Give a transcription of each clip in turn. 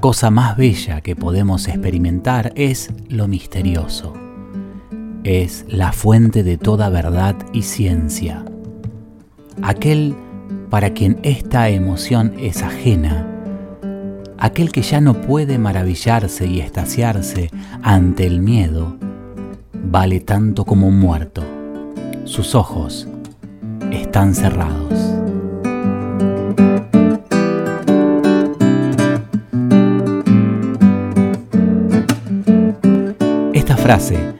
La cosa más bella que podemos experimentar es lo misterioso. Es la fuente de toda verdad y ciencia. Aquel para quien esta emoción es ajena. Aquel que ya no puede maravillarse y estasiarse ante el miedo, vale tanto como un muerto. Sus ojos están cerrados. Frase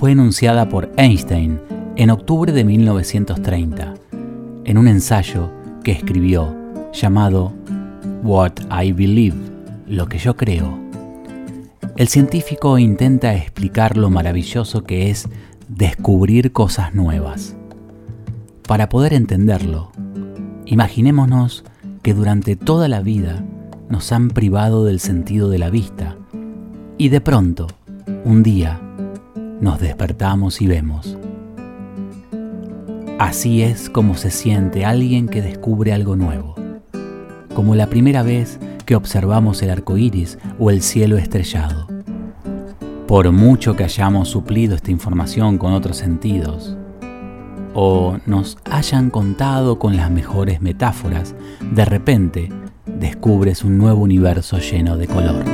fue enunciada por Einstein en octubre de 1930 en un ensayo que escribió llamado What I Believe, lo que yo creo. El científico intenta explicar lo maravilloso que es descubrir cosas nuevas. Para poder entenderlo, imaginémonos que durante toda la vida nos han privado del sentido de la vista y de pronto un día nos despertamos y vemos. Así es como se siente alguien que descubre algo nuevo, como la primera vez que observamos el arco iris o el cielo estrellado. Por mucho que hayamos suplido esta información con otros sentidos, o nos hayan contado con las mejores metáforas, de repente descubres un nuevo universo lleno de color.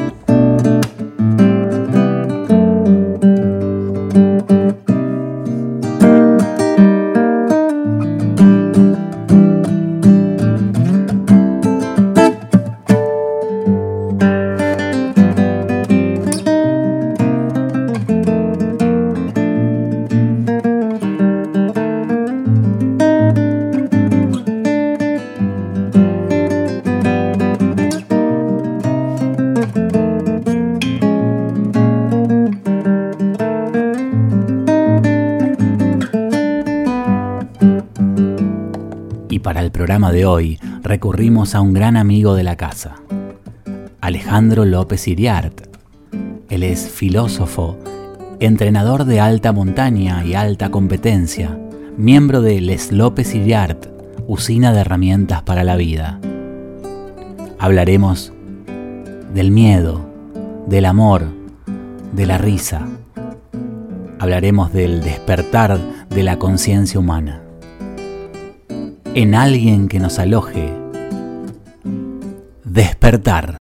Programa de hoy recurrimos a un gran amigo de la casa, Alejandro López Iriart. Él es filósofo, entrenador de alta montaña y alta competencia, miembro de Les López Iriart, usina de herramientas para la vida. Hablaremos del miedo, del amor, de la risa. Hablaremos del despertar de la conciencia humana en alguien que nos aloje. Despertar.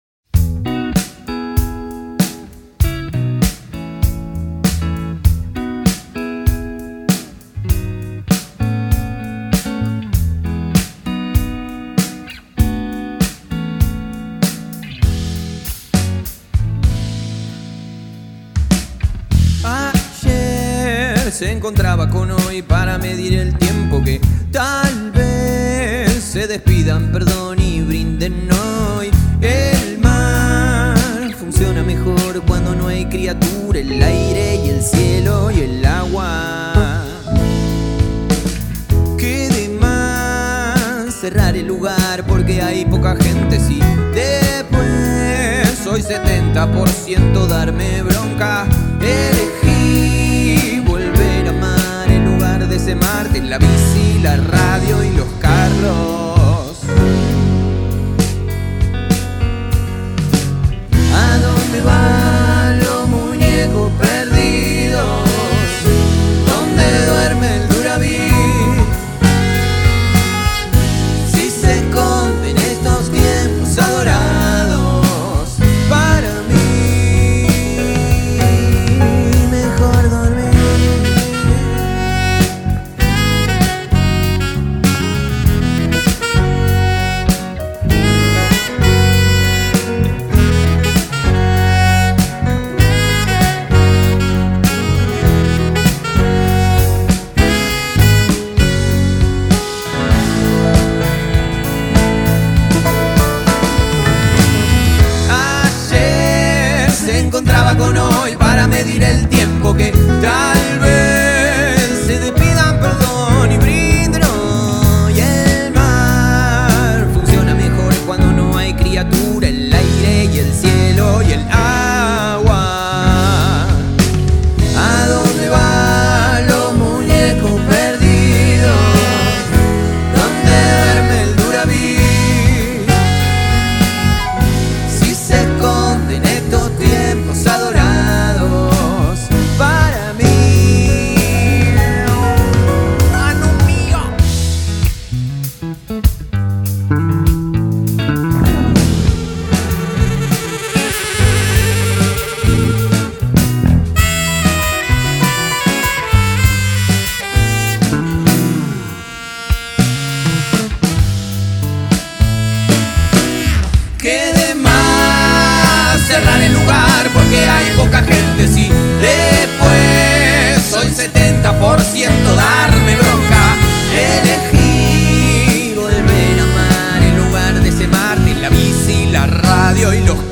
Y los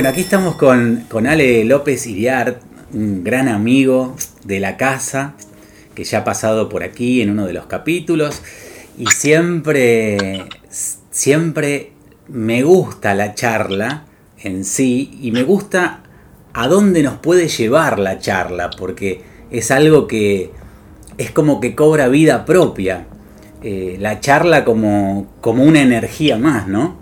Bueno, aquí estamos con, con Ale López Iriart, un gran amigo de la casa, que ya ha pasado por aquí en uno de los capítulos. Y siempre, siempre me gusta la charla en sí y me gusta a dónde nos puede llevar la charla, porque es algo que es como que cobra vida propia. Eh, la charla como, como una energía más, ¿no?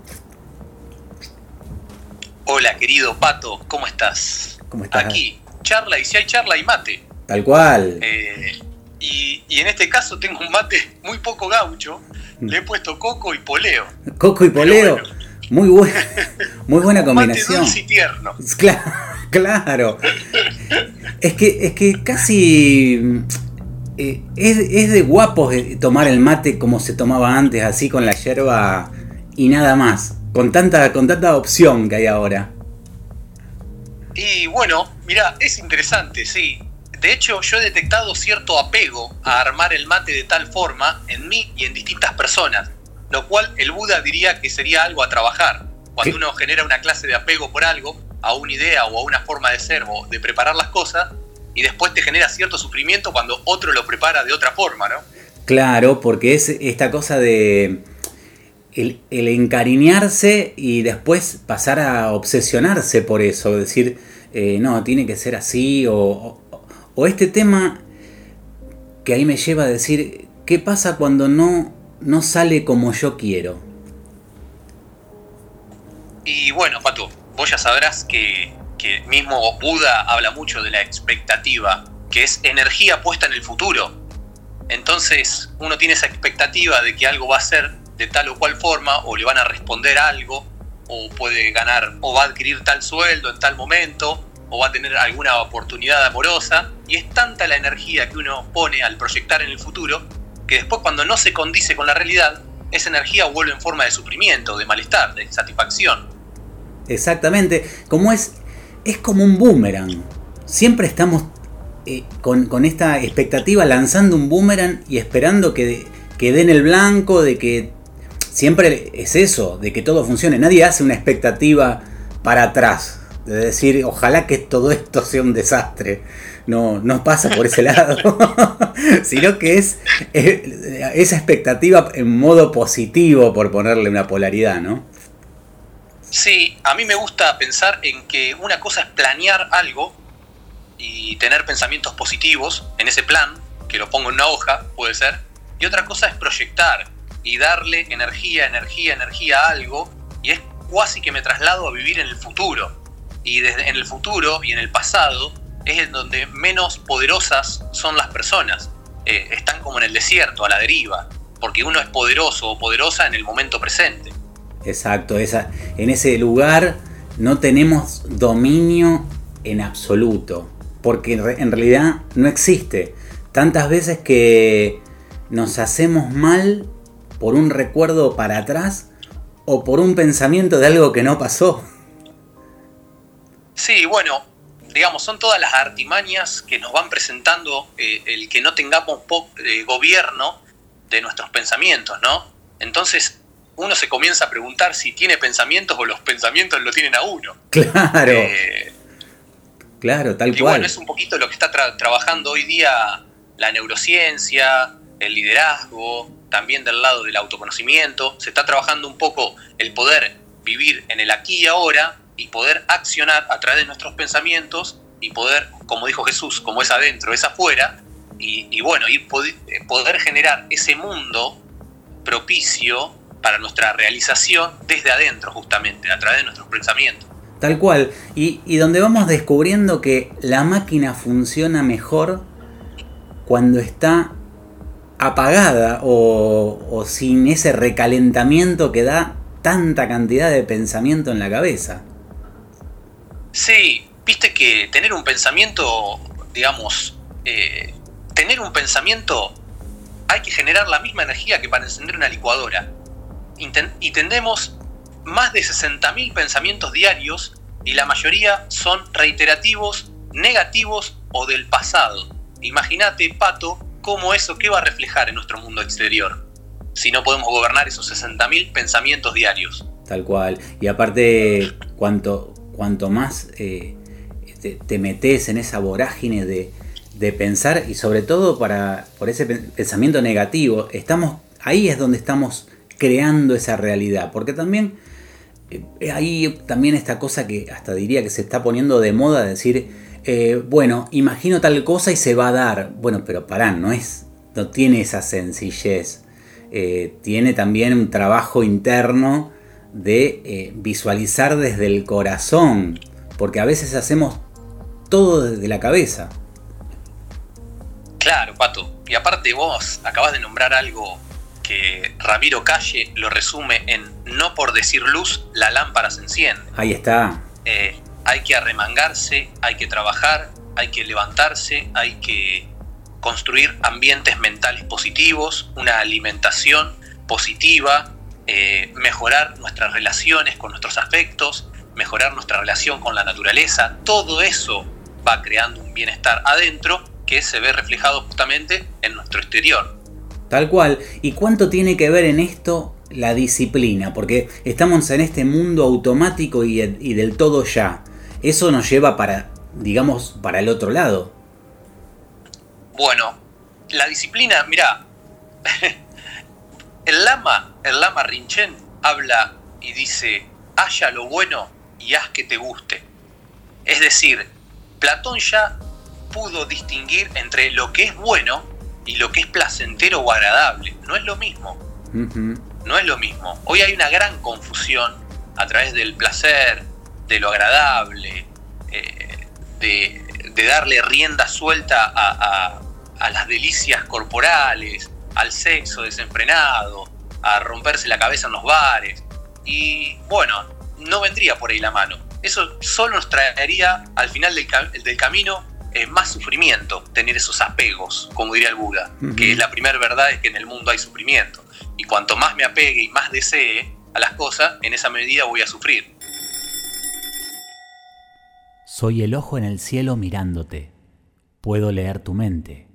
Hola, querido Pato, ¿cómo estás? ¿Cómo estás? Aquí, charla, y si hay charla, hay mate. Tal cual. Eh, y, y en este caso tengo un mate muy poco gaucho. Le he puesto coco y poleo. Coco y poleo. Bueno. Muy buena, muy buena Mate combinación. dulce y tierno. Claro, claro. Es que, es que casi eh, es, es de guapos eh, tomar el mate como se tomaba antes, así con la yerba y nada más. Con tanta, con tanta opción que hay ahora. Y bueno, mira, es interesante, sí. De hecho, yo he detectado cierto apego a armar el mate de tal forma en mí y en distintas personas, lo cual el Buda diría que sería algo a trabajar. Cuando ¿Qué? uno genera una clase de apego por algo, a una idea o a una forma de ser o de preparar las cosas, y después te genera cierto sufrimiento cuando otro lo prepara de otra forma, ¿no? Claro, porque es esta cosa de el, encariñarse y después pasar a obsesionarse por eso, decir, eh, no, tiene que ser así, o, o- o este tema que ahí me lleva a decir, ¿qué pasa cuando no, no sale como yo quiero? Y bueno, Pato, vos ya sabrás que, que mismo Buda habla mucho de la expectativa, que es energía puesta en el futuro. Entonces uno tiene esa expectativa de que algo va a ser de tal o cual forma, o le van a responder algo, o puede ganar, o va a adquirir tal sueldo en tal momento, o va a tener alguna oportunidad amorosa. Y es tanta la energía que uno pone al proyectar en el futuro, que después cuando no se condice con la realidad, esa energía vuelve en forma de sufrimiento, de malestar, de insatisfacción. Exactamente, como es, es como un boomerang. Siempre estamos eh, con, con esta expectativa lanzando un boomerang y esperando que, que den el blanco, de que siempre es eso, de que todo funcione. Nadie hace una expectativa para atrás, de decir, ojalá que todo esto sea un desastre. No, no pasa por ese lado, sino que es, eh, esa expectativa en modo positivo, por ponerle una polaridad, ¿no? Sí, a mí me gusta pensar en que una cosa es planear algo y tener pensamientos positivos en ese plan, que lo pongo en una hoja, puede ser, y otra cosa es proyectar y darle energía, energía, energía a algo, y es casi que me traslado a vivir en el futuro. Y desde en el futuro y en el pasado es en donde menos poderosas son las personas. Eh, están como en el desierto, a la deriva, porque uno es poderoso o poderosa en el momento presente. Exacto, esa, en ese lugar no tenemos dominio en absoluto, porque en re- en realidad no existe. Tantas veces que nos hacemos mal por un recuerdo para atrás o por un pensamiento de algo que no pasó. Sí, bueno, digamos, son todas las artimañas que nos van presentando eh, el que no tengamos eh, gobierno de nuestros pensamientos, ¿no? Entonces uno se comienza a preguntar si tiene pensamientos o los pensamientos lo tienen a uno. Claro, Eh, claro, tal y cual. bueno, es un poquito lo que está tra- trabajando hoy día la neurociencia, el liderazgo, también del lado del autoconocimiento. Se está trabajando un poco el poder vivir en el aquí y ahora y poder accionar a través de nuestros pensamientos y poder, como dijo Jesús, como es adentro, es afuera, y, y bueno, podi- eh, poder generar ese mundo propicio para nuestra realización desde adentro, justamente, a través de nuestros pensamientos. Tal cual. Y, y donde vamos descubriendo que la máquina funciona mejor cuando está apagada o, sin ese recalentamiento que da tanta cantidad de pensamiento en la cabeza. Sí, viste que tener un pensamiento, digamos, eh, tener un pensamiento hay que generar la misma energía que para encender una licuadora. Y tendemos más de 60.000 pensamientos diarios y la mayoría son reiterativos, negativos o del pasado. Imagínate, Pato, cómo eso qué va a reflejar en nuestro mundo exterior si no podemos gobernar esos 60.000 pensamientos diarios. Tal cual. Y aparte, cuanto, cuanto más eh, te, te metes en esa vorágine de, de pensar y sobre todo para, por ese pen- pensamiento negativo, estamos, ahí es donde estamos creando esa realidad. Porque también eh, hay también esta cosa que hasta diría que se está poniendo de moda, decir, eh, bueno, imagino tal cosa y se va a dar. Bueno, pero pará, no es, no tiene esa sencillez. Eh, tiene también un trabajo interno de eh, visualizar desde el corazón, porque a veces hacemos todo desde la cabeza. Claro, Pato. Y aparte vos acabas de nombrar algo que Ramiro Calle lo resume en no por decir luz, la lámpara se enciende. Ahí está. Eh, hay que arremangarse, hay que trabajar, hay que levantarse, hay que construir ambientes mentales positivos, una alimentación positiva, eh, mejorar nuestras relaciones con nuestros afectos, mejorar nuestra relación con la naturaleza. Todo eso va creando un bienestar adentro que se ve reflejado justamente en nuestro exterior. Tal cual. ¿Y cuánto tiene que ver en esto la disciplina? Porque estamos en este mundo automático y, y del todo ya. Eso nos lleva para, digamos, para el otro lado. Bueno, la disciplina, mira, el lama, el lama Rinchen habla y dice, haya lo bueno y haz que te guste. Es decir, Platón ya pudo distinguir entre lo que es bueno y lo que es placentero o agradable. No es lo mismo, no es lo mismo. Hoy hay una gran confusión a través del placer, de lo agradable, eh, de, de darle rienda suelta a, a- a las delicias corporales, al sexo desenfrenado, a romperse la cabeza en los bares. Y bueno, no vendría por ahí la mano. Eso solo nos traería al final del, ca- del camino eh, más sufrimiento, tener esos apegos, como diría el Buda, que es la primera verdad es que en el mundo hay sufrimiento. Y cuanto más me apegue y más desee a las cosas, en esa medida voy a sufrir. Soy el ojo en el cielo mirándote. Puedo leer tu mente.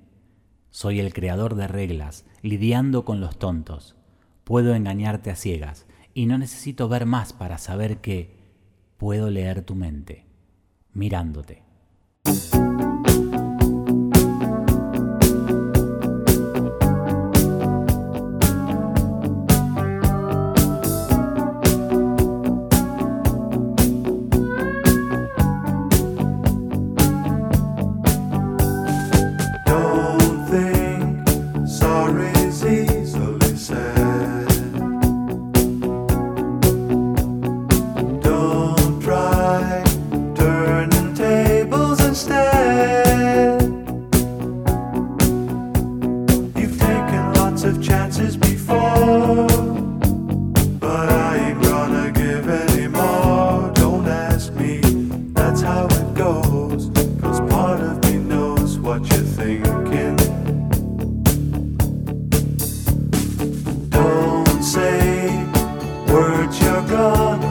Soy el creador de reglas, lidiando con los tontos. Puedo engañarte a ciegas y no necesito ver más para saber que puedo leer tu mente, mirándote. word, your God.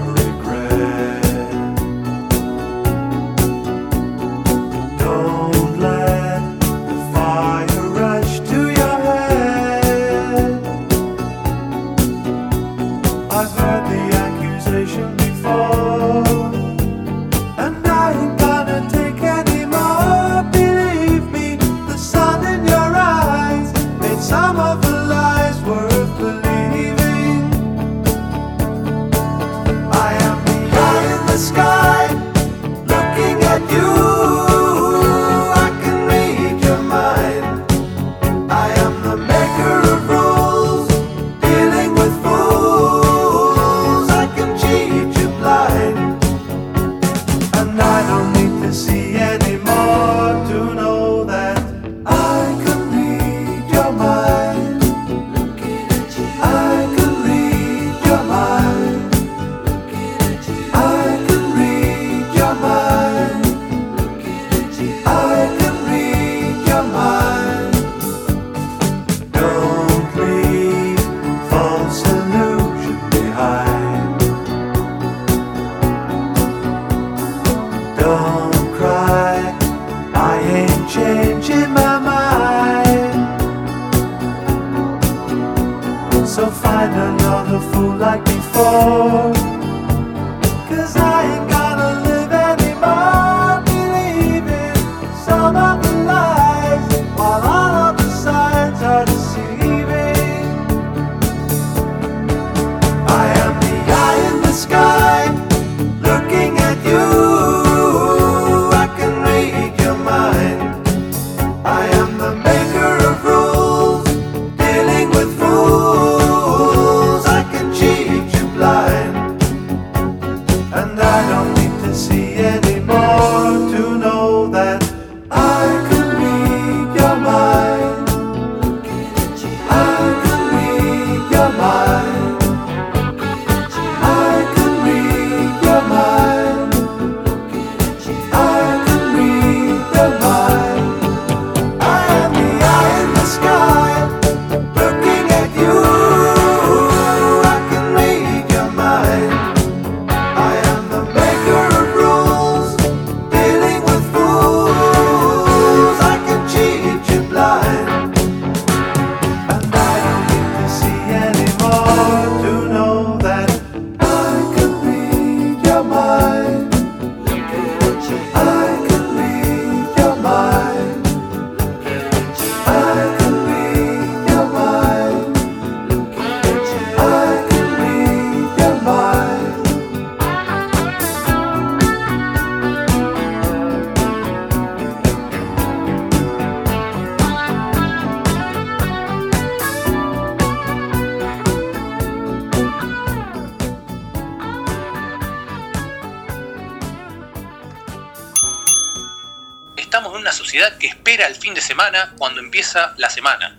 Espera el fin de semana cuando empieza la semana,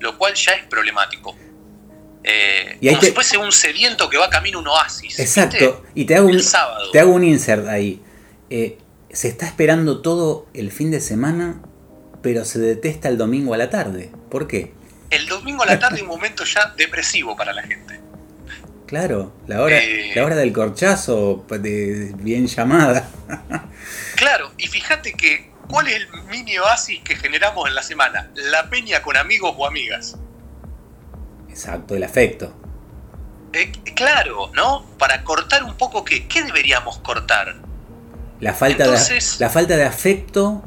lo cual ya es problemático. Eh, Y como te- si fuese un sediento que va camino a un oasis. Exacto. ¿viste? Y te hago, un, te hago un insert ahí. Eh, se está esperando todo el fin de semana, pero se detesta el domingo a la tarde. ¿Por qué? El domingo a la tarde un momento ya depresivo para la gente. Claro, la hora, Eh. la hora del corchazo, de, bien llamada. Claro, y fíjate que, ¿cuál es el mini oasis que generamos en la semana? La peña con amigos o amigas. Exacto, el afecto. Eh, claro, ¿no? Para cortar un poco, ¿qué, ¿qué deberíamos cortar? La falta, Entonces- de, la falta de afecto,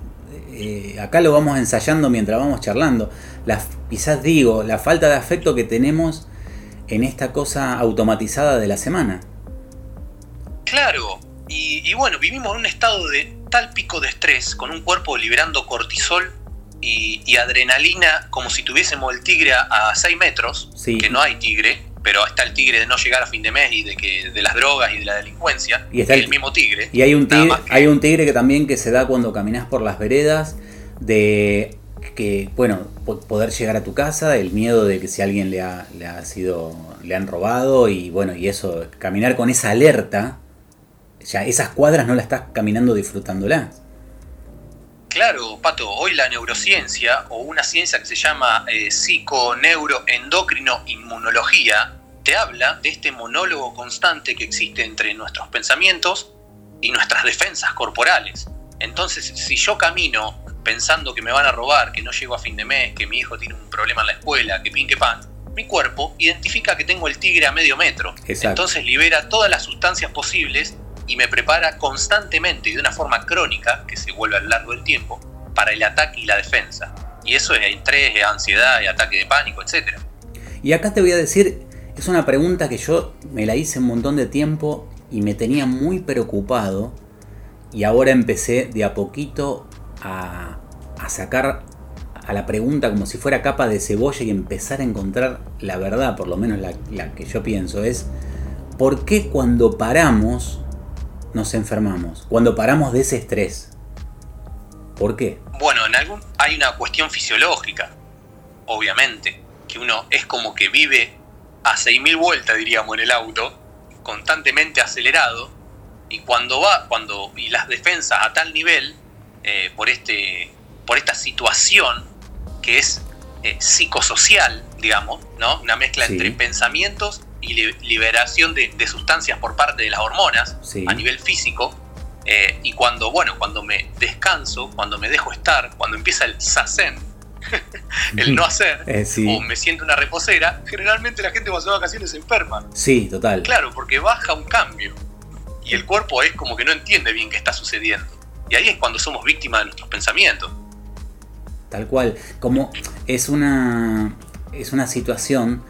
eh, acá lo vamos ensayando mientras vamos charlando. La, quizás digo, la falta de afecto que tenemos en esta cosa automatizada de la semana. Claro, y, y bueno, vivimos en un estado de tal pico de estrés, con un cuerpo liberando cortisol y, y adrenalina, como si tuviésemos el tigre a, 6 metros, Sí. que no hay tigre, pero está el tigre de no llegar a fin de mes y de que de las drogas y de la delincuencia, Y está el- mismo tigre. Y hay un tigre, que- hay un tigre que también que se da cuando caminas por las veredas de que bueno po- poder llegar a tu casa, el miedo de que si alguien le ha, le ha sido le han robado y bueno y eso caminar con esa alerta ya esas cuadras no las estás caminando disfrutándolas. Claro, Pato, hoy la neurociencia o una ciencia que se llama eh, psiconeuroendocrino-inmunología te habla de este monólogo constante que existe entre nuestros pensamientos y nuestras defensas corporales. Entonces, si yo camino pensando que me van a robar, que no llego a fin de mes, que mi hijo tiene un problema en la escuela, que pin que pan, mi cuerpo identifica que tengo el tigre a medio metro. Exacto. Entonces libera todas las sustancias posibles y me prepara constantemente y de una forma crónica, que se vuelve a lo largo del tiempo, para el ataque y la defensa. Y eso es estrés, es ansiedad, es ataque de pánico, etc. Y acá te voy a decir, es una pregunta que yo me la hice un montón de tiempo y me tenía muy preocupado. Y ahora empecé de a poquito a, a sacar a la pregunta como si fuera capa de cebolla y empezar a encontrar la verdad, por lo menos la, la que yo pienso, es ¿por qué cuando paramos nos enfermamos? Cuando paramos de ese estrés. ¿Por qué? Bueno, en algún hay una cuestión fisiológica, obviamente, que uno es como que vive a 6.000 vueltas, diríamos, en el auto, constantemente acelerado, y cuando va, cuando, y las defensas a tal nivel, eh, por, este, por esta situación que es eh, psicosocial, digamos, ¿no? Una mezcla Sí. entre pensamientos y li- liberación de, de sustancias por parte de las hormonas Sí. a nivel físico. eh, y cuando, bueno, cuando me descanso, cuando me dejo estar, cuando empieza el sazen, el no hacer, Eh, sí. o me siento una reposera, generalmente la gente cuando se va vacaciones se enferma. Sí, total. Claro, porque baja un cambio. Y el cuerpo es como que no entiende bien qué está sucediendo. Y ahí es cuando somos víctimas de nuestros pensamientos. Tal cual. Como es una. es una situación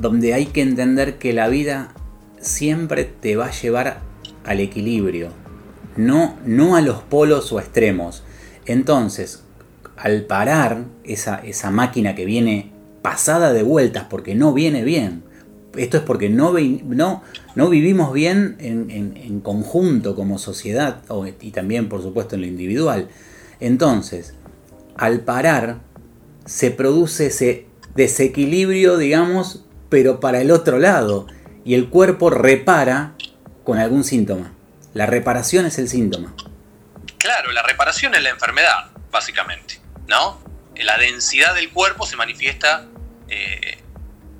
donde hay que entender que la vida siempre te va a llevar al equilibrio. No, no a los polos o extremos. Entonces, al parar esa, esa máquina que viene pasada de vueltas porque no viene bien. Esto es porque no, no, no vivimos bien en, en- conjunto como sociedad y también por supuesto en lo individual. Entonces, al parar se produce ese desequilibrio, digamos, pero para el otro lado. Y el cuerpo repara con algún síntoma. La reparación es el síntoma. Claro, la reparación es la enfermedad, básicamente, ¿no? La densidad del cuerpo se manifiesta eh,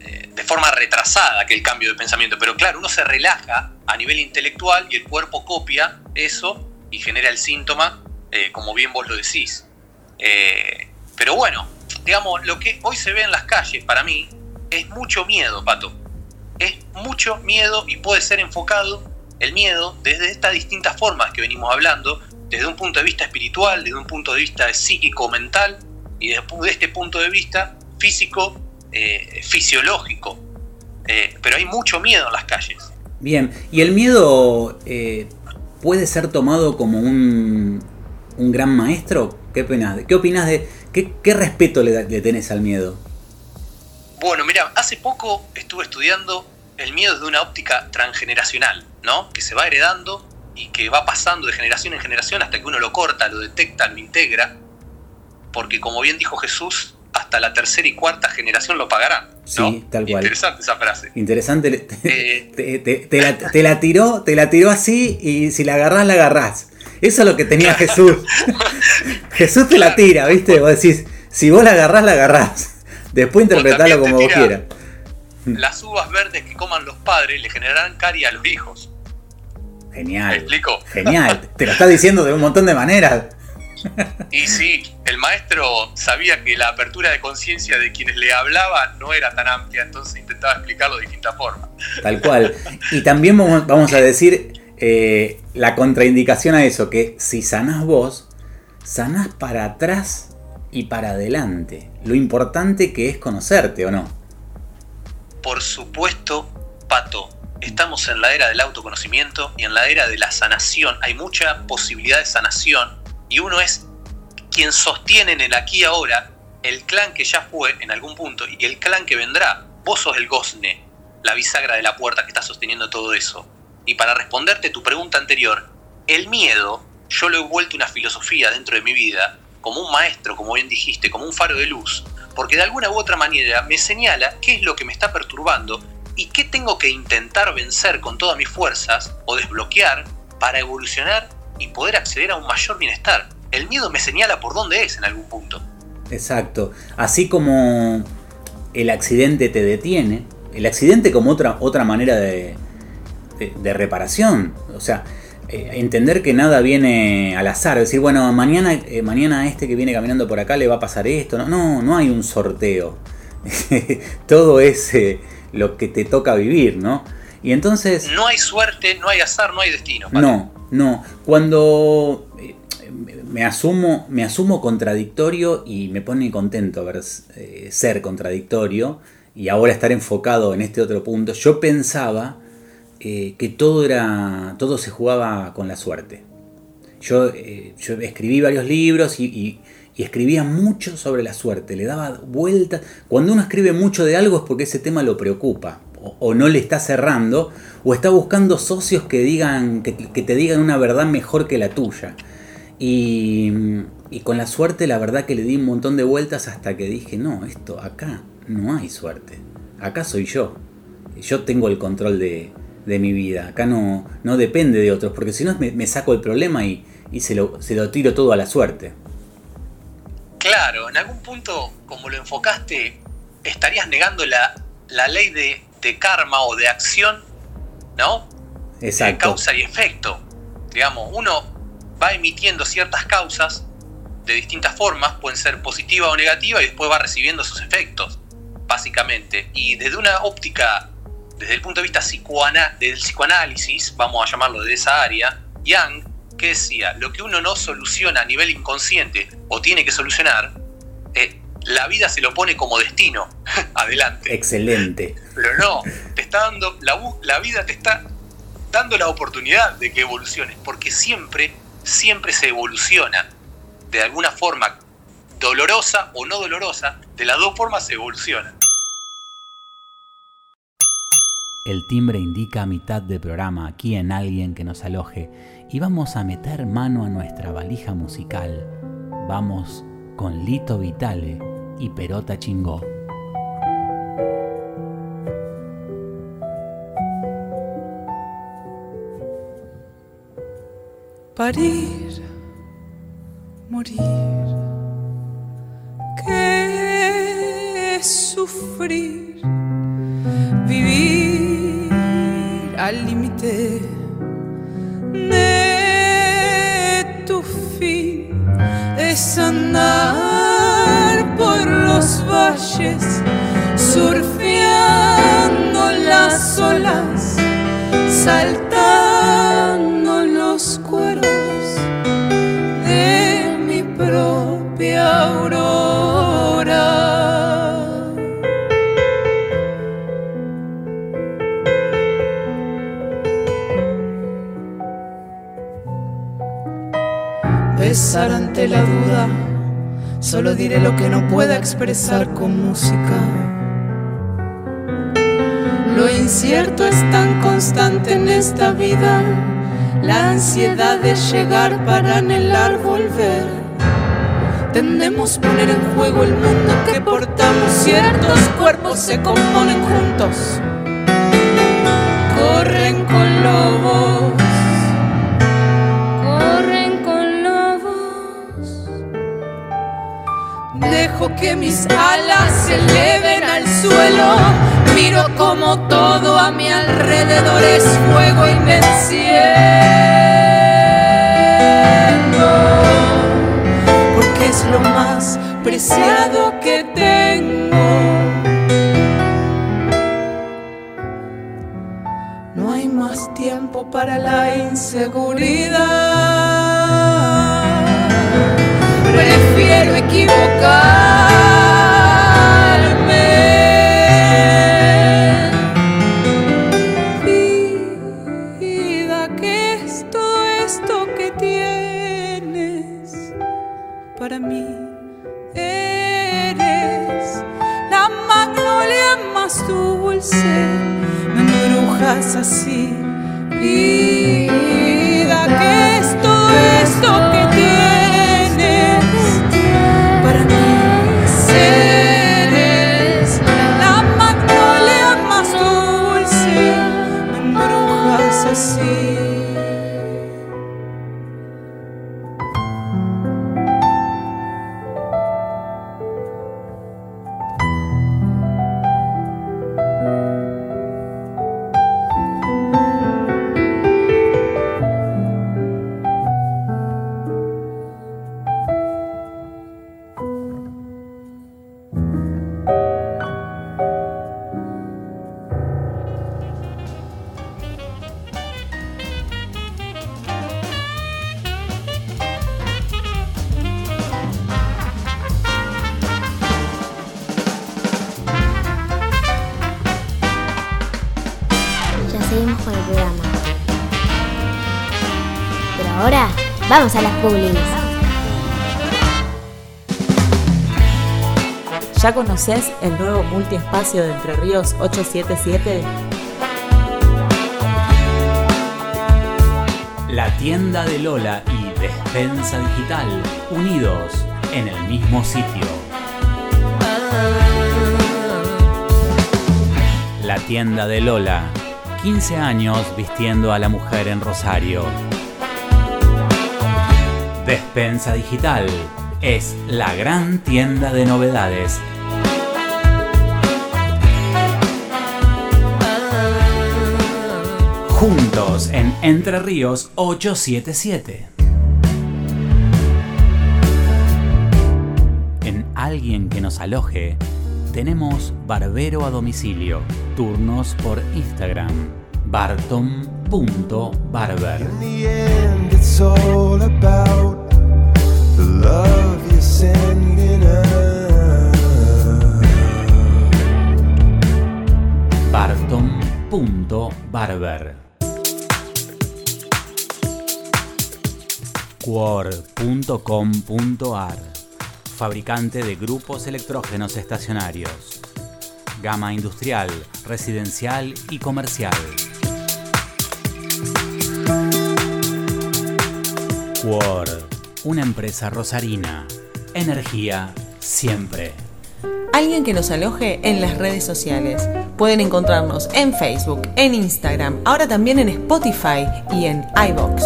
eh, de forma retrasada que el cambio de pensamiento, pero claro, uno se relaja a nivel intelectual y el cuerpo copia eso y genera el síntoma, eh, como bien vos lo decís. Pero bueno, digamos, lo que hoy se ve en las calles para mí es mucho miedo, Pato. Es mucho miedo y puede ser enfocado el miedo desde estas distintas formas que venimos hablando, desde un punto de vista espiritual, desde un punto de vista psíquico, mental, y desde este punto de vista físico, eh, fisiológico. Eh, pero hay mucho miedo en las calles. Bien, y el miedo eh, puede ser tomado como un, un gran maestro. ¿Qué opinas? ¿Qué opinas de qué, qué respeto le, le tenés al miedo? Bueno, mira, hace poco estuve estudiando el miedo desde una óptica transgeneracional, ¿no? Que se va heredando y que va pasando de generación en generación hasta que uno lo corta, lo detecta, lo integra, porque como bien dijo Jesús, hasta la tercera y cuarta generación lo pagarán. ¿no? Sí, tal cual. Interesante esa frase. Interesante. Eh. Te, te- te la, te la tiró, te la tiró así y si la agarrás, la agarrás. Eso es lo que tenía Jesús. Jesús te la tira, ¿viste? Vos decís, si vos la agarrás, la agarrás. Después te como vos quieras. Las uvas verdes que coman los padres le generarán carie a los hijos. ¿Me Genial. explico? Genial. Te lo está diciendo de un montón de maneras. Y sí, el maestro sabía que la apertura de conciencia de quienes le hablaban no era tan amplia, entonces intentaba explicarlo de distintas formas. Tal cual. Y también vamos, vamos a decir eh, la contraindicación a eso, que si sanás vos, sanás para atrás y para adelante. Lo importante que es conocerte o no. Por supuesto, Pato, estamos en la era del autoconocimiento y en la era de la sanación. Hay mucha posibilidad de sanación y uno es quien sostiene en el aquí y ahora el clan que ya fue en algún punto y el clan que vendrá. Vos sos el gozne, la bisagra de la puerta que está sosteniendo todo eso. Y para responderte tu pregunta anterior, el miedo yo lo he vuelto una filosofía dentro de mi vida, como un maestro, como bien dijiste, como un faro de luz, porque de alguna u otra manera me señala qué es lo que me está perturbando y qué tengo que intentar vencer con todas mis fuerzas o desbloquear para evolucionar y poder acceder a un mayor bienestar. El miedo me señala por dónde es en algún punto. Exacto. Así como el accidente te detiene, el accidente como otra, otra manera de, de- de reparación. O sea, eh, entender que nada viene al azar. Decir, bueno, mañana, eh, mañana a este que viene caminando por acá le va a pasar esto. No, no, no hay un sorteo. Todo es eh, lo que te toca vivir, ¿no? Y entonces... No hay suerte, no hay azar, no hay destino. No, no. Cuando eh, me asumo, me asumo contradictorio y me pone contento ver ser contradictorio y ahora estar enfocado en este otro punto, yo pensaba eh, que todo era. todo se jugaba con la suerte. Yo, eh, escribí varios libros y, escribía mucho sobre la suerte, le daba vueltas. Cuando uno escribe mucho de algo es porque ese tema lo preocupa, o, no le está cerrando, o está buscando socios que, digan, que, te digan una verdad mejor que la tuya. Y con la suerte, la verdad que le di un montón de vueltas hasta que dije: no, esto acá no hay suerte, acá soy yo. Yo tengo el control de, de mi vida, acá no, no depende de otros, porque si no me, me saco el problema y, y se, lo, se lo tiro todo a la suerte. Claro, en algún punto, como lo enfocaste, estarías negando la, la ley de, de karma o de acción, ¿no? De Exacto. causa y efecto. Digamos, uno va emitiendo ciertas causas de distintas formas, pueden ser positiva o negativa, y después va recibiendo sus efectos, básicamente. Y desde una óptica, desde el punto de vista psicoana- del psicoanálisis, vamos a llamarlo de esa área, Young, que decía, lo que uno no soluciona a nivel inconsciente o tiene que solucionar, eh, la vida se lo pone como destino. Adelante. Excelente. Pero no, te está dando, la, la vida te está dando la oportunidad de que evoluciones, porque siempre, siempre se evoluciona. De alguna forma, dolorosa o no dolorosa, de las dos formas se evoluciona. El timbre indica mitad de programa aquí en alguien que nos aloje y vamos a meter mano a nuestra valija musical. Vamos con Lito Vitale y Perota Chingó. parir, morir, que sufrir, vivir al límite de tu fin, es andar por los valles, surfeando las olas saltando los cueros de mi propia aurora. Besar ante la duda, solo diré lo que no pueda expresar con música. Lo incierto es tan constante en esta vida, la ansiedad de llegar para anhelar volver. Tendemos poner en juego el mundo que portamos, ciertos cuerpos se componen juntos, corren con lobos. Que mis alas se eleven al suelo. Miro como todo a mi alrededor es fuego y me. Porque es lo más preciado que tengo. No hay más tiempo para la inseguridad. Prefiero equivocarme. go. Vamos a las publis. ¿Ya conoces el nuevo multiespacio de Entre Ríos 877? La tienda de Lola y Despensa Digital, unidos en el mismo sitio. La tienda de Lola, 15 años vistiendo a la mujer en Rosario. Despensa Digital es la gran tienda de novedades. Juntos en Entre Ríos 877. En alguien que nos aloje, tenemos barbero a domicilio, turnos por Instagram, barton.barber. Quor.com.ar Fabricante de grupos electrógenos estacionarios. Gama industrial, residencial y comercial. Quor, una empresa rosarina. Energía siempre. Alguien que nos aloje en las redes sociales. Pueden encontrarnos en Facebook, en Instagram, ahora también en Spotify y en iBox.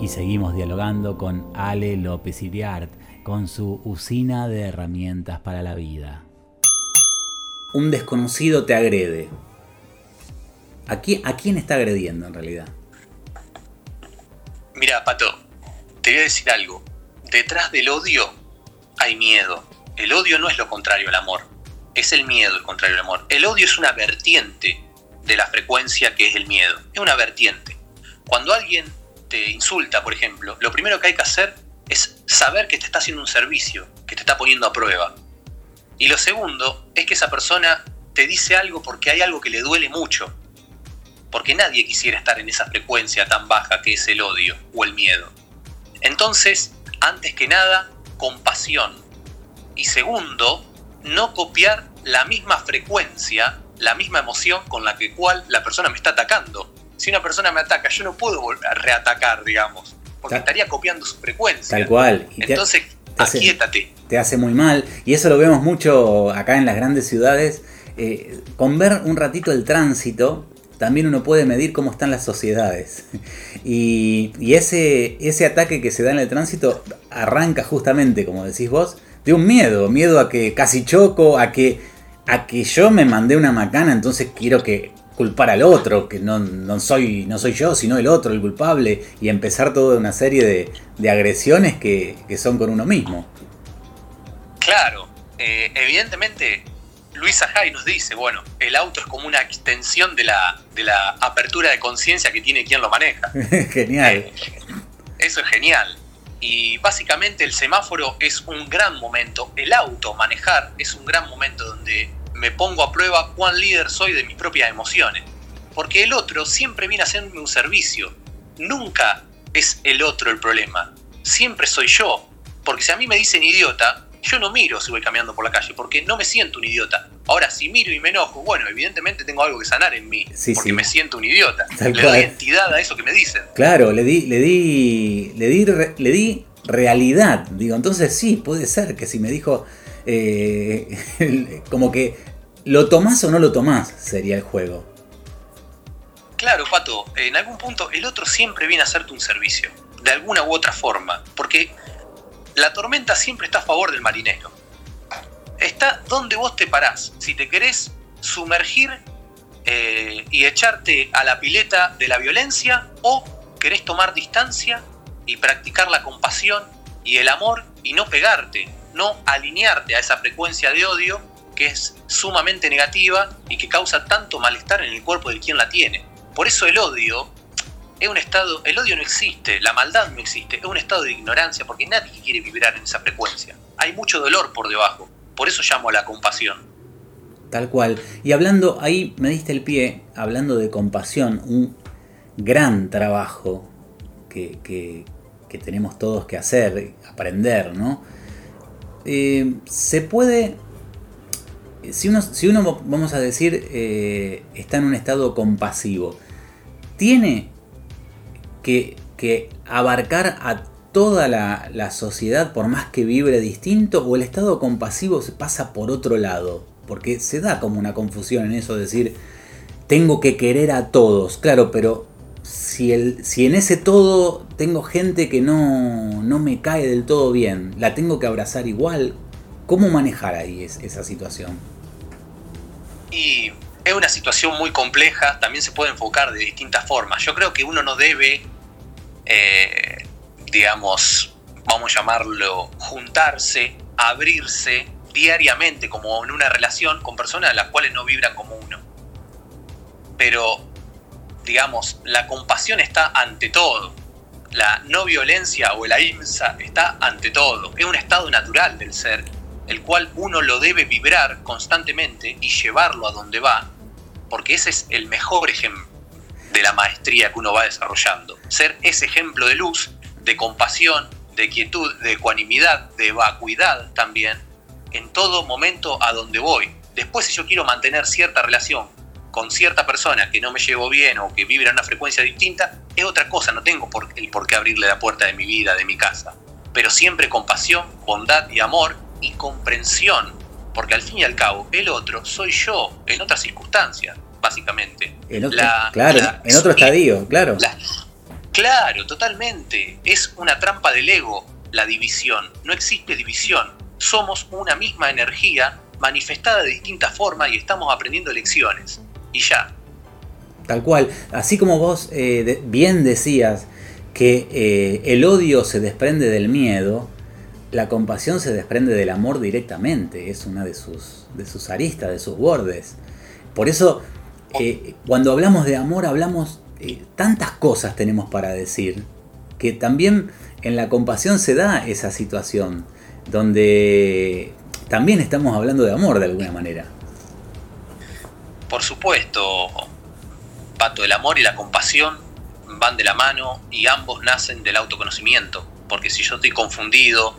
Y seguimos dialogando con Ale López Iriart, con su usina de herramientas para la vida. Un desconocido te agrede. ¿A quién, a quién está agrediendo en realidad? Mira, Pato, te voy a decir algo. Detrás del odio hay miedo. El odio no es lo contrario al amor. Es el miedo el contrario al amor. El odio es una vertiente de la frecuencia que es el miedo. Es una vertiente. Cuando alguien te insulta, por ejemplo, lo primero que hay que hacer es saber que te está haciendo un servicio, que te está poniendo a prueba. Y lo segundo es que esa persona te dice algo porque hay algo que le duele mucho. porque nadie quisiera estar en esa frecuencia tan baja que es el odio o el miedo. Entonces, antes que nada, compasión. Y segundo, no copiar la misma frecuencia, la misma emoción con la que cual la persona me está atacando. Si una persona me ataca, yo no puedo volver a reatacar, digamos, porque Tal- estaría copiando su frecuencia. Tal cual. Y Entonces, hace- aquíétate. te hace muy mal. Y eso lo vemos mucho acá en las grandes ciudades. Eh, con ver un ratito el tránsito, también uno puede medir cómo están las sociedades. Y, y ese, ese ataque que se da en el tránsito arranca justamente, como decís vos, de un miedo. Miedo a que casi choco, a que, a que yo me mandé una macana, entonces quiero que culpar al otro, que no, no soy, no soy yo, sino el otro, el culpable, y empezar toda una serie de, de agresiones que, que son con uno mismo. Claro, eh, evidentemente Luisa Hay nos dice, bueno, el auto es como una extensión de la, de la apertura de conciencia que tiene quien lo maneja. Genial. Eh, Eso es genial. Y básicamente el semáforo es un gran momento, el auto, manejar, es un gran momento donde me pongo a prueba cuán líder soy de mis propias emociones. Porque el otro siempre viene a hacerme un servicio. Nunca es el otro el problema. Siempre soy yo. Porque si a mí me dicen idiota, yo no miro si voy caminando por la calle, porque no me siento un idiota. Ahora, si miro y me enojo, bueno, evidentemente tengo algo que sanar en mí, Sí, porque sí. me siento un idiota. Tal Le doy entidad a eso que me dicen. Claro, le di, le di, le di, le di realidad. Digo, entonces sí, puede ser que si me dijo eh, como que lo tomás o no lo tomás sería el juego. Claro, Pato, en algún punto el otro siempre viene a hacerte un servicio, de alguna u otra forma, porque la tormenta siempre está a favor del marinero. Está donde vos te parás. Si te querés sumergir eh, y echarte a la pileta de la violencia, o querés tomar distancia y practicar la compasión y el amor y no pegarte, no alinearte a esa frecuencia de odio que es sumamente negativa y que causa tanto malestar en el cuerpo de quien la tiene. Por eso el odio es un estado, el odio no existe, la maldad no existe, es un estado de ignorancia porque nadie quiere vibrar en esa frecuencia. Hay mucho dolor por debajo, por eso llamo a la compasión. Tal cual. Y hablando, ahí me diste el pie, hablando de compasión, un gran trabajo que, que- tenemos todos que hacer, aprender, ¿no? Eh, se puede, si uno, vamos a decir, eh, está en un estado compasivo, tiene que, abarcar a toda la, sociedad por más que vibre distinto o el estado compasivo se pasa por otro lado? Porque se da como una confusión en eso de decir, tengo que querer a todos, claro, pero si, en ese todo tengo gente que no, me cae del todo bien, la tengo que abrazar igual, ¿cómo manejar ahí es- esa situación? Y es una situación muy compleja, también se puede enfocar de distintas formas. Yo creo que uno no debe, eh, digamos, vamos a llamarlo, juntarse, abrirse diariamente como en una relación con personas a las cuales no vibran como uno. Pero, digamos, la compasión está ante todo. La no violencia o la IMSA está ante todo. Es un estado natural del ser el cual uno lo debe vibrar constantemente y llevarlo a donde va, porque ese es el mejor ejemplo de la maestría que uno va desarrollando. Ser ese ejemplo de luz, de compasión, de quietud, de ecuanimidad, de vacuidad también, en todo momento a donde voy. Después si yo quiero mantener cierta relación con cierta persona que no me llevo bien o que vibra en una frecuencia distinta, es otra cosa, no tengo por, el por qué abrirle la puerta de mi vida, de mi casa. Pero siempre compasión, bondad y amor y comprensión, porque al fin y al cabo el otro soy yo en otras circunstancias, básicamente. En otro, La- claro, la- en otro estadio, claro. la- claro, totalmente. Es una trampa del ego la división. No existe división. Somos una misma energía manifestada de distintas formas y estamos aprendiendo lecciones. Y ya. Tal cual. Así como vos eh, de- bien decías que eh, el odio se desprende del miedo, la compasión se desprende del amor directamente. Es una de sus, de sus aristas, de sus bordes. Por eso, eh, cuando hablamos de amor, hablamos. eh, tantas cosas tenemos para decir. Que también en la compasión se da esa situación. Donde también estamos hablando de amor de alguna manera. Por supuesto, Pato, el amor y la compasión van de la mano y ambos nacen del autoconocimiento. Porque si yo estoy confundido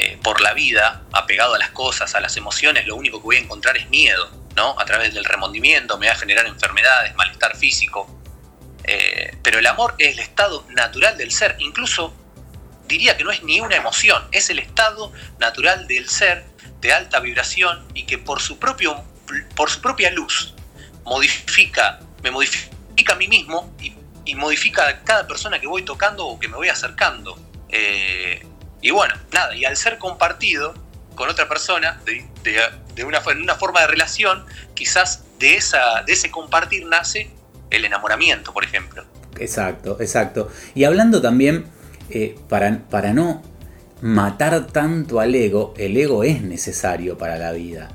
eh, por la vida, apegado a las cosas, a las emociones, lo único que voy a encontrar es miedo, ¿no? A través del remordimiento me va a generar enfermedades, malestar físico. Eh, pero el amor es el estado natural del ser. Incluso diría que no es ni una emoción, es el estado natural del ser de alta vibración y que por su, propio, por su propia luz modifica, me modifica a mí mismo y, modifica a cada persona que voy tocando o que me voy acercando. Eh, y bueno, nada, y al ser compartido con otra persona, de, de- una, en una forma de relación, quizás de, esa, de ese compartir nace el enamoramiento, por ejemplo. Exacto, exacto. Y hablando también, eh, para, para no matar tanto al ego, el ego es necesario para la vida.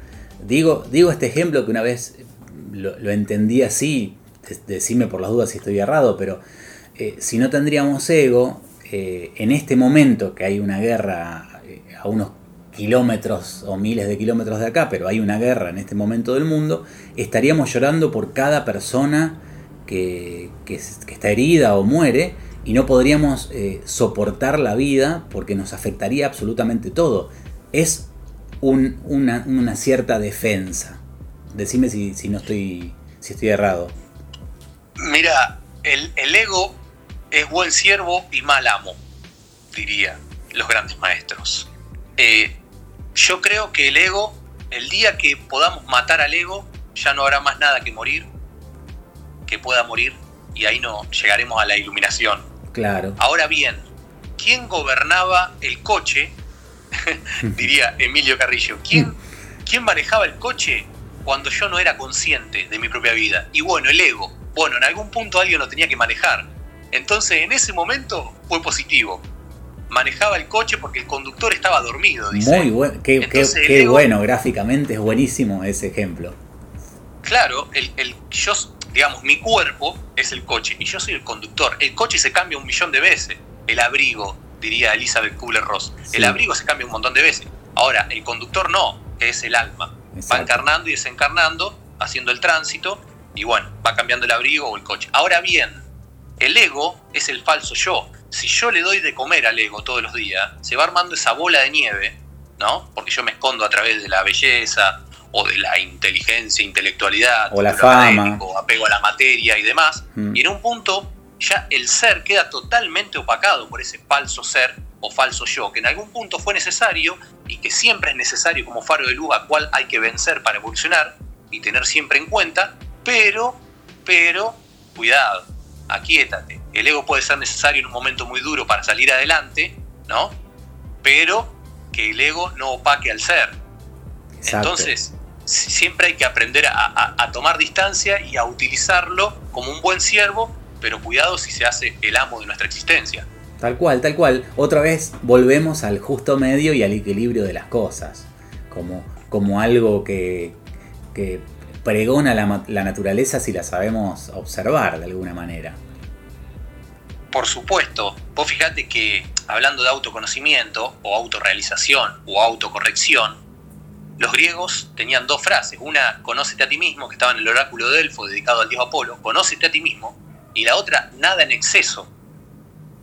Digo, digo este ejemplo que una vez lo, entendí así, de- decime por las dudas si estoy errado, pero eh, si no tendríamos ego, eh, en este momento que hay una guerra eh, a unos kilómetros o miles de kilómetros de acá, pero hay una guerra en este momento del mundo, estaríamos llorando por cada persona que, que es- que está herida o muere y no podríamos eh, soportar la vida porque nos afectaría absolutamente todo. Es un- una, una cierta defensa. Decime si, si no estoy, si estoy errado. Mira, el, el ego es buen siervo y mal amo, diría los grandes maestros. Eh, yo creo que el ego, el día que podamos matar al ego, ya no habrá más nada que morir, que pueda morir, y ahí no llegaremos a la iluminación. Claro. Ahora bien, ¿quién gobernaba el coche? diría Emilio Carrillo. ¿Quién, ¿Quién manejaba el coche cuando yo no era consciente de mi propia vida? Y bueno, el ego. Bueno, en algún punto alguien lo tenía que manejar. Entonces, en ese momento fue positivo. Manejaba el coche porque el conductor estaba dormido, dice. Muy bueno. Qué, qué- Entonces, el qué ego- bueno, gráficamente es buenísimo ese ejemplo. Claro, el, el- yo, digamos, mi cuerpo es el coche y yo soy el conductor. El coche se cambia un millón de veces. El abrigo, diría Elizabeth Kubler-Ross. Sí. El abrigo se cambia un montón de veces. Ahora, el conductor no, que es el alma. Va encarnando y desencarnando, haciendo el tránsito y bueno, va cambiando el abrigo o el coche. Ahora bien, el ego es el falso yo. Si yo le doy de comer al ego todos los días, se va armando esa bola de nieve, ¿no? Porque yo me escondo a través de la belleza o de la inteligencia, intelectualidad, O la fama. académico, apego a la materia y demás. Mm. Y en un punto ya el ser queda totalmente opacado por ese falso ser o falso yo, que en algún punto fue necesario y que siempre es necesario como faro de luz a cual hay que vencer para evolucionar y tener siempre en cuenta, pero, pero, cuidado, aquíétate. El ego puede ser necesario en un momento muy duro para salir adelante, ¿no? Pero que el ego no opaque al ser. Exacto. Entonces, si- siempre hay que aprender a, a- a tomar distancia y a utilizarlo como un buen siervo, pero cuidado si se hace el amo de nuestra existencia. Tal cual, tal cual. Otra vez volvemos al justo medio y al equilibrio de las cosas. Como, como algo que, que pregona la, la naturaleza si la sabemos observar de alguna manera. Por supuesto, vos fijate que hablando de autoconocimiento o autorrealización o autocorrección, los griegos tenían dos frases. Una, conócete a ti mismo, que estaba en el oráculo de Delfo dedicado al dios Apolo, conócete a ti mismo. Y la otra, nada en exceso.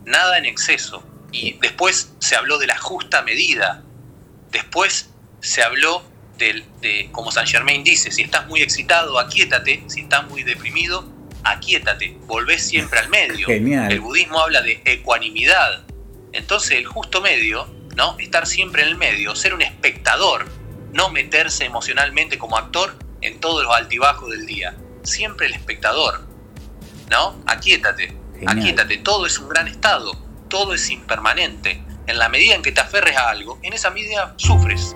Nada en exceso. Y después se habló de la justa medida. Después se habló del- de, como Saint Germain dice, si estás muy excitado, aquíétate. Si estás muy deprimido, aquíétate. Volvés siempre al medio. Genial. El budismo habla de ecuanimidad. Entonces el justo medio, ¿no? Estar siempre en el medio, ser un espectador, no meterse emocionalmente como actor en todos los altibajos del día. Siempre el espectador, ¿no? Aquíétate, Genial. aquíétate, todo es un gran estado, todo es impermanente. En la medida en que te aferres a algo, en esa medida sufres.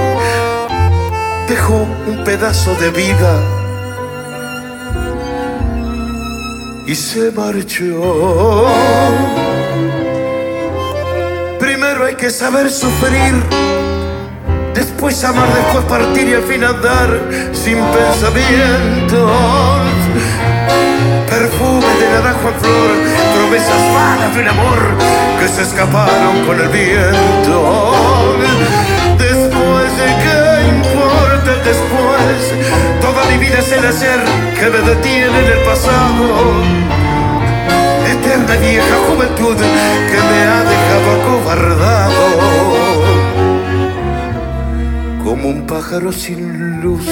te dejó un pedazo de vida y se marchó. Primero hay que saber sufrir, después amar, después partir y al fin andar sin pensamientos. Perfume de naranjo en flor, promesas vanas de un amor que se escaparon con el viento. Después, toda mi vida es el ayer que me detiene en el pasado. Eterna vieja juventud que me ha dejado acobardado. Como un pájaro sin luz.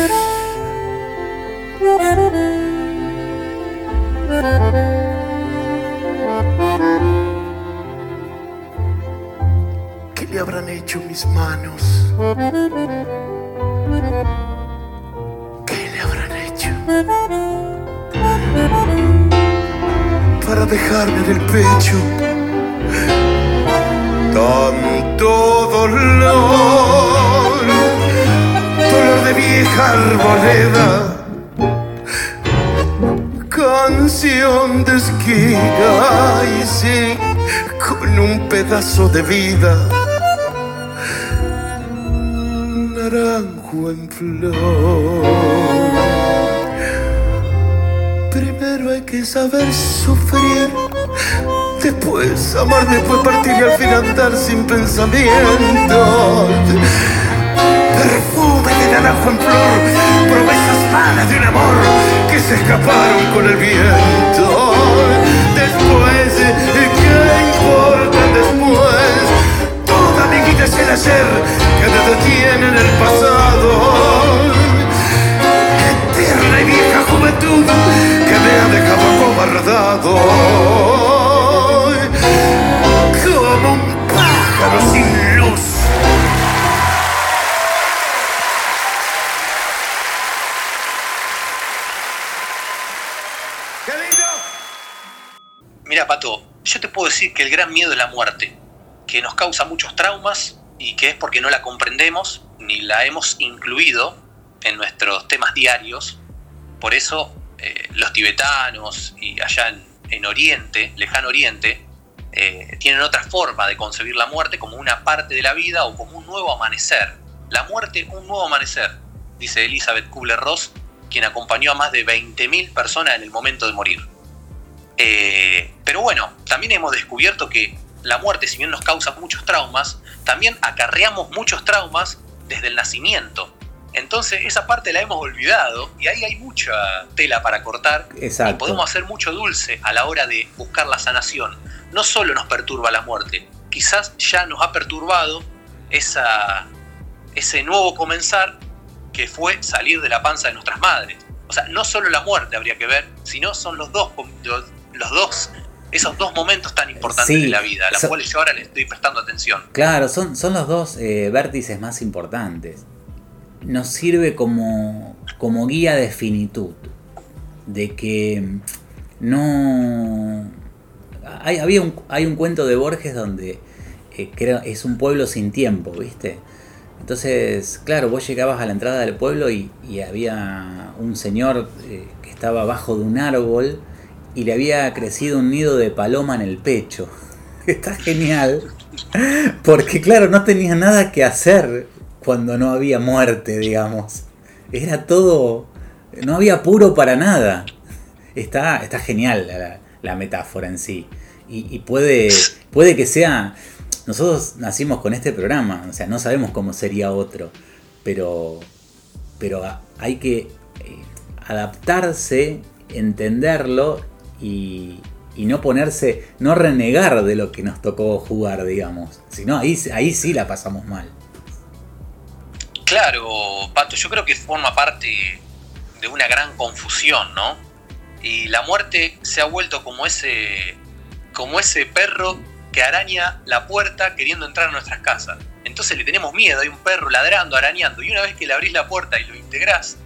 ¿Qué le habrán hecho mis manos? Para dejarme en el pecho tanto dolor, dolor de vieja arboleda canción de esquina y sí, con un pedazo de vida. Naranjo en flor. Primero hay que saber sufrir, después amar, después partir y al fin andar sin pensamientos. Perfume de naranjo en flor, promesas vanas de un amor que se escaparon con el viento. Después, ¿qué importa después? Toda mi vida es el ayer que me detiene en el pasado. Eterna y que me ha dejado acobardado. Como un pájaro sin luz. Mira, Pato, yo te puedo decir que el gran miedo es la muerte, que nos causa muchos traumas y que es porque no la comprendemos ni la hemos incluido en nuestros temas diarios. Por eso eh, los tibetanos y allá en, en Oriente, lejano Oriente, eh, tienen otra forma de concebir la muerte como una parte de la vida o como un nuevo amanecer. La muerte, un nuevo amanecer, dice Elizabeth Kubler-Ross, quien acompañó a más de 20.000 personas en el momento de morir. Eh, pero bueno, también hemos descubierto que la muerte, si bien nos causa muchos traumas, también acarreamos muchos traumas desde el nacimiento. Entonces esa parte la hemos olvidado y ahí hay mucha tela para cortar Exacto. y podemos hacer mucho dulce a la hora de buscar la sanación. No solo nos perturba la muerte, quizás ya nos ha perturbado esa, ese nuevo comenzar que fue salir de la panza de nuestras madres. O sea, no solo la muerte habría que ver, sino son los dos, los, los dos esos dos momentos tan importantes Sí, de la vida, a los so- cuales yo ahora le estoy prestando atención. Claro, son, son los dos eh, vértices más importantes. Nos sirve como, como guía de finitud. De que no... Hay, había un, hay un cuento de Borges donde eh, era- es un pueblo sin tiempo, ¿viste? Entonces, claro, vos llegabas a la entrada del pueblo y, y había un señor eh, que estaba abajo de un árbol y le había crecido un nido de paloma en el pecho. Está genial. Porque claro, no tenía nada que hacer cuando no había muerte, digamos. Era todo... No había apuro para nada. Está, está genial la, la metáfora en sí. Y, puede, puede que sea... Nosotros nacimos con este programa, o sea, no sabemos cómo sería otro. Pero, pero hay que eh, adaptarse, entenderlo y, y no ponerse, no renegar de lo que nos tocó jugar, digamos. Si no, ahí, ahí sí la pasamos mal. Claro, Pato, yo creo que forma parte de una gran confusión, ¿no? Y la muerte se ha vuelto como ese, como ese perro que araña la puerta queriendo entrar a nuestras casas. Entonces le tenemos miedo, hay un perro ladrando, arañando, y una vez que le abrís la puerta y lo integrás,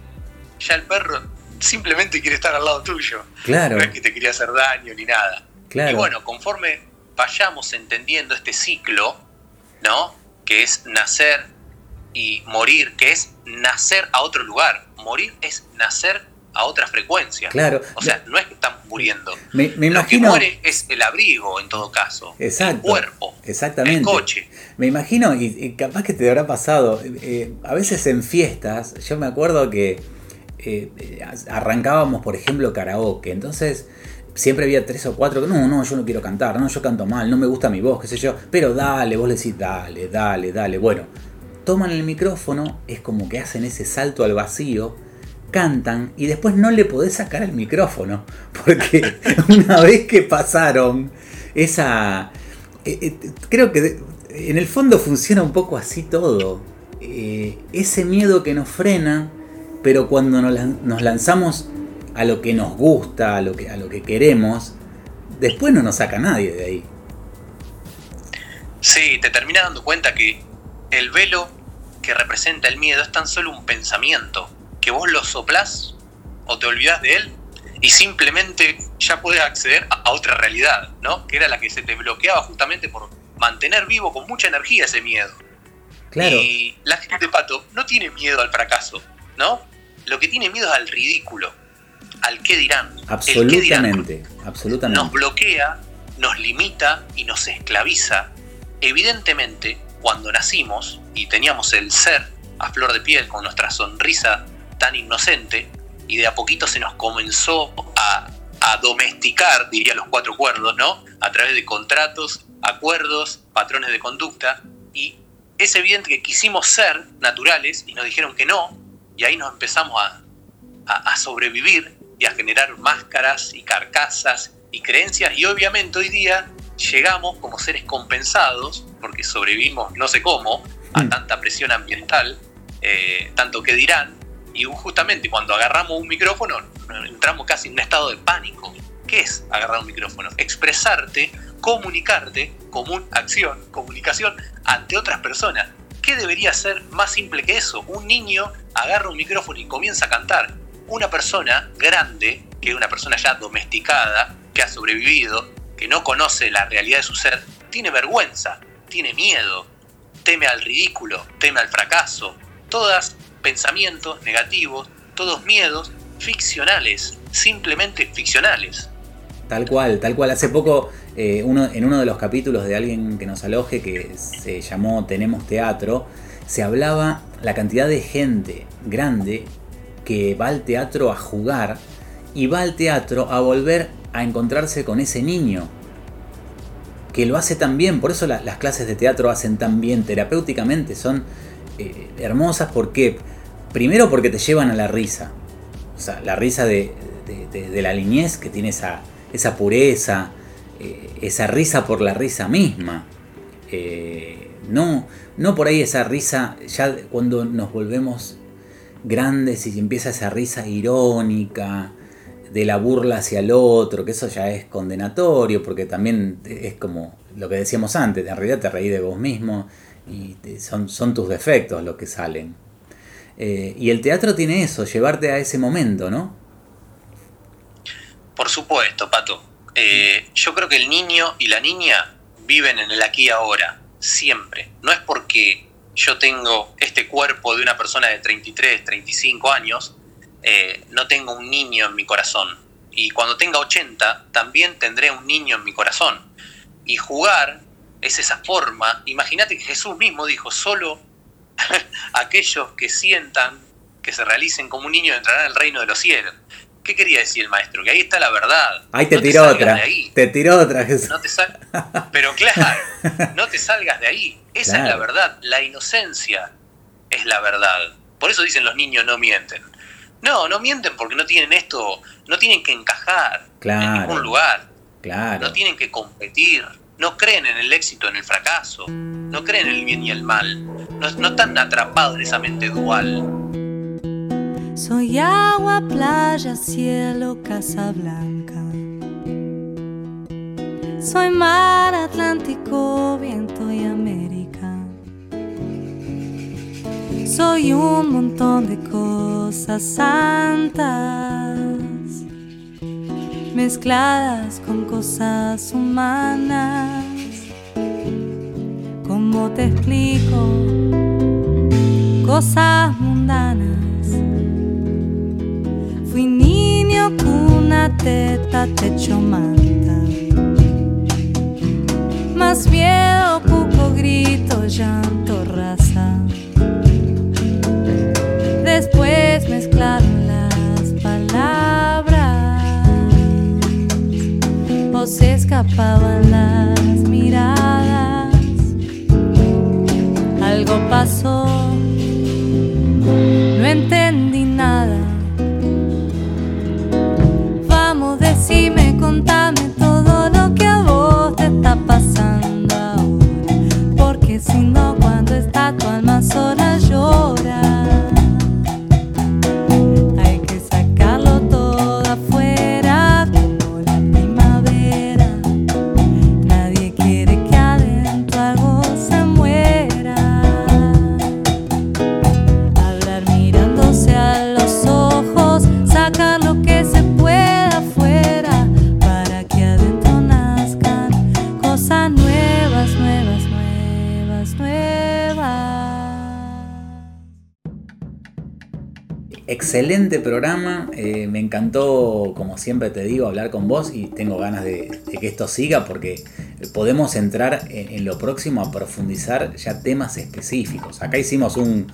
ya el perro simplemente quiere estar al lado tuyo. Claro, No es que te quería hacer daño ni nada. claro. Y bueno, conforme vayamos entendiendo este ciclo, ¿no? Que es nacer, y morir, que es nacer a otro lugar. Morir es nacer a otra frecuencia. Claro. O sea, no es que estamos muriendo. Me, me Lo que muere es el abrigo, en todo caso. Exacto. El cuerpo. Exactamente. El coche. Me imagino, y, y capaz que te habrá pasado, eh, a veces en fiestas, yo me acuerdo que eh, eh, arrancábamos, por ejemplo, karaoke, entonces siempre había tres o cuatro que no, no, yo no quiero cantar, no, yo canto mal, no me gusta mi voz, qué sé yo, pero dale, vos le decís, dale, dale, dale. Bueno, toman el micrófono, es como que hacen ese salto al vacío, cantan y después no le podés sacar el micrófono, porque una vez que pasaron esa... eh, eh, creo que en el fondo funciona un poco así todo. Eh, ese miedo que nos frena, pero cuando nos lanzamos a lo que nos gusta, a lo que, a lo que queremos, después no nos saca nadie de ahí. Sí, te terminas dando cuenta que el velo que representa el miedo es tan solo un pensamiento, que vos lo soplás o te olvidás de él y simplemente ya podés acceder a otra realidad, ¿no? Que era la que se te bloqueaba justamente por mantener vivo con mucha energía ese miedo. Claro, Y la gente, Pato, no tiene miedo al fracaso, ¿no? Lo que tiene miedo es al ridículo, al qué dirán. Qué dirán absolutamente, nos absolutamente. bloquea, nos limita y nos esclaviza. Evidentemente, cuando nacimos y teníamos el ser a flor de piel con nuestra sonrisa tan inocente y de a poquito se nos comenzó a, domesticar, diría los cuatro cuerdos, ¿no? A través de contratos, acuerdos, patrones de conducta y es evidente que quisimos ser naturales y nos dijeron que no y ahí nos empezamos a, a sobrevivir y a generar máscaras y carcasas y creencias. Y obviamente hoy día llegamos como seres compensados, porque sobrevivimos no sé cómo, a Mm. tanta presión ambiental, eh, tanto que dirán, y justamente cuando agarramos un micrófono entramos casi en un estado de pánico. ¿Qué es agarrar un micrófono? Expresarte, comunicarte, común, acción, comunicación ante otras personas. ¿Qué debería ser más simple que eso? Un niño agarra un micrófono y comienza a cantar. Una persona grande, que es una persona ya domesticada, que ha sobrevivido, que no conoce la realidad de su ser, tiene vergüenza, tiene miedo, teme al ridículo, teme al fracaso. Todas pensamientos negativos, todos miedos ficcionales, simplemente ficcionales. Tal cual, tal cual. Hace poco, eh, en uno de los capítulos de alguien que nos aloje, que se llamó Tenemos Teatro, se hablaba la cantidad de gente grande que va al teatro a jugar y va al teatro a volver a encontrarse con ese niño que lo hace tan bien. Por eso la- las clases de teatro hacen tan bien terapéuticamente. Son eh, hermosas porque, primero porque te llevan a la risa. O sea, la risa de, la niñez que tiene esa, esa pureza, eh, esa risa por la risa misma. Eh, no, no por ahí esa risa, ya cuando nos volvemos grandes y empieza esa risa irónica de la burla hacia el otro, que eso ya es condenatorio, porque también es como lo que decíamos antes, en realidad te reí de vos mismo y son, son tus defectos los que salen. Eh, y el teatro tiene eso, llevarte a ese momento, ¿no? Por supuesto, Pato. Eh, yo creo que el niño y la niña viven en el aquí y ahora, siempre. No es porque yo tengo este cuerpo de una persona de 33, 35 años, eh, no tengo un niño en mi corazón. Y cuando tenga 80, también tendré un niño en mi corazón. Y jugar es esa forma. Imagínate que Jesús mismo dijo, solo aquellos que sientan que se realicen como un niño entrarán al reino de los cielos. ¿Qué quería decir el maestro? Que ahí está la verdad. Ahí te No tiró otra. Te tiró otra, Jesús. No te sal- Pero claro, no te salgas de ahí. Esa es la verdad. La inocencia es la verdad. Por eso dicen los niños no mienten. No, no mienten porque no tienen esto, no tienen que encajar en ningún lugar. Claro. No tienen que competir. No creen en el éxito, en el fracaso. No creen en el bien y el mal. No, no están atrapados en esa mente dual. Soy agua, playa, cielo, casa blanca. Soy mar, Atlántico, viento y América. Soy un montón de cosas santas, mezcladas con cosas humanas. ¿Cómo te explico? cosas mundanas. Fui niño, cuna, teta, techo, manta. Más miedo, cuco, grito, llanto, raza. Se escapaban las miradas. Algo pasó, no entendí nada. Vamos, decime, contame todo lo que a vos te está pasando ahora. Porque si no, cuando está tu alma sola llora. Excelente programa, eh, me encantó, como siempre te digo, hablar con vos y tengo ganas de, que esto siga porque podemos entrar en, lo próximo a profundizar ya temas específicos. Acá hicimos un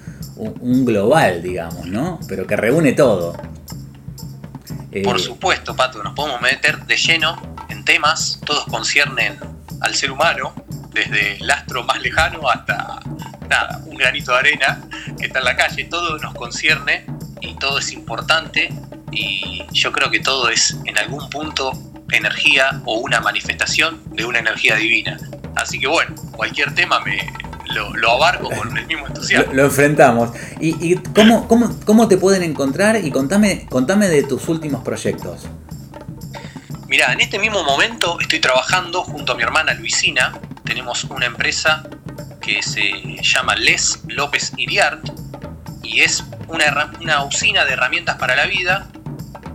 global, digamos, ¿no? Pero que reúne todo. Eh, Por supuesto, Pato, nos podemos meter de lleno en temas, todos conciernen al ser humano, desde el astro más lejano hasta nada, un granito de arena que está en la calle, todo nos concierne y todo es importante y yo creo que todo es en algún punto energía o una manifestación de una energía divina. Así que bueno, cualquier tema me lo, lo abarco con el mismo lo, entusiasmo. lo enfrentamos. ¿Y, y cómo, cómo, cómo te pueden encontrar? Y contame, contame de tus últimos proyectos. Mira, en este mismo momento estoy trabajando junto a mi hermana Luisina. Tenemos una empresa que se llama Les López Iriart y es una, una usina de herramientas para la vida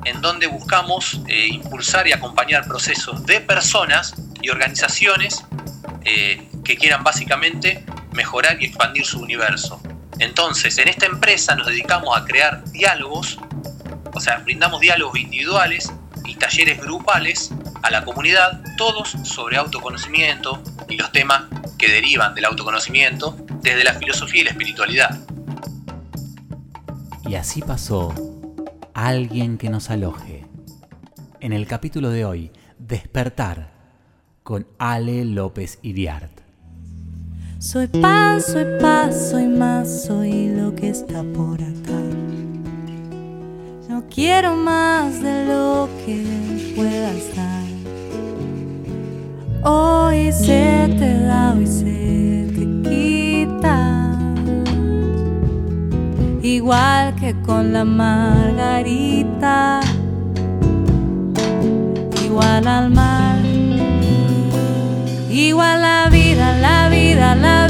en donde buscamos eh, impulsar y acompañar procesos de personas y organizaciones eh, que quieran básicamente mejorar y expandir su universo. Entonces, en esta empresa nos dedicamos a crear diálogos, o sea, brindamos diálogos individuales y talleres grupales a la comunidad, todos sobre autoconocimiento y los temas que derivan del autoconocimiento desde la filosofía y la espiritualidad. Y así pasó alguien que nos aloje. En el capítulo de hoy, Despertar, con Ale López Iriart. Soy pan, soy paz, soy más, soy lo que está por acá. No quiero más de lo que pueda estar. Hoy se te da, hoy se te quita. igual que con la margarita, igual al mar, igual la vida, la vida, la vida.